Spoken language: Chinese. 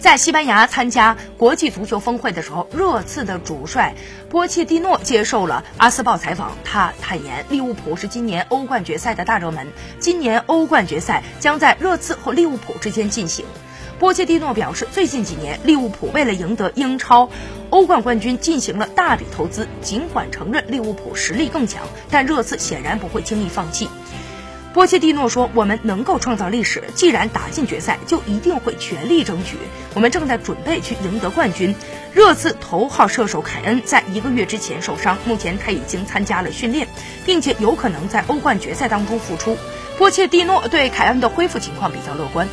在西班牙参加国际足球峰会的时候，热刺的主帅波切蒂诺接受了《阿斯报》采访，他坦言利物浦是今年欧冠决赛的大热门，今年欧冠决赛将在热刺和利物浦之间进行。波切蒂诺表示，最近几年利物浦为了赢得英超、欧冠冠军进行了大笔投资，尽管承认利物浦实力更强，但热刺显然不会轻易放弃。波切蒂诺说：“我们能够创造历史，既然打进决赛，就一定会全力争取。我们正在准备去赢得冠军。”热刺头号射手凯恩在一个月之前受伤，目前他已经参加了训练，并且有可能在欧冠决赛当中复出。波切蒂诺对凯恩的恢复情况比较乐观。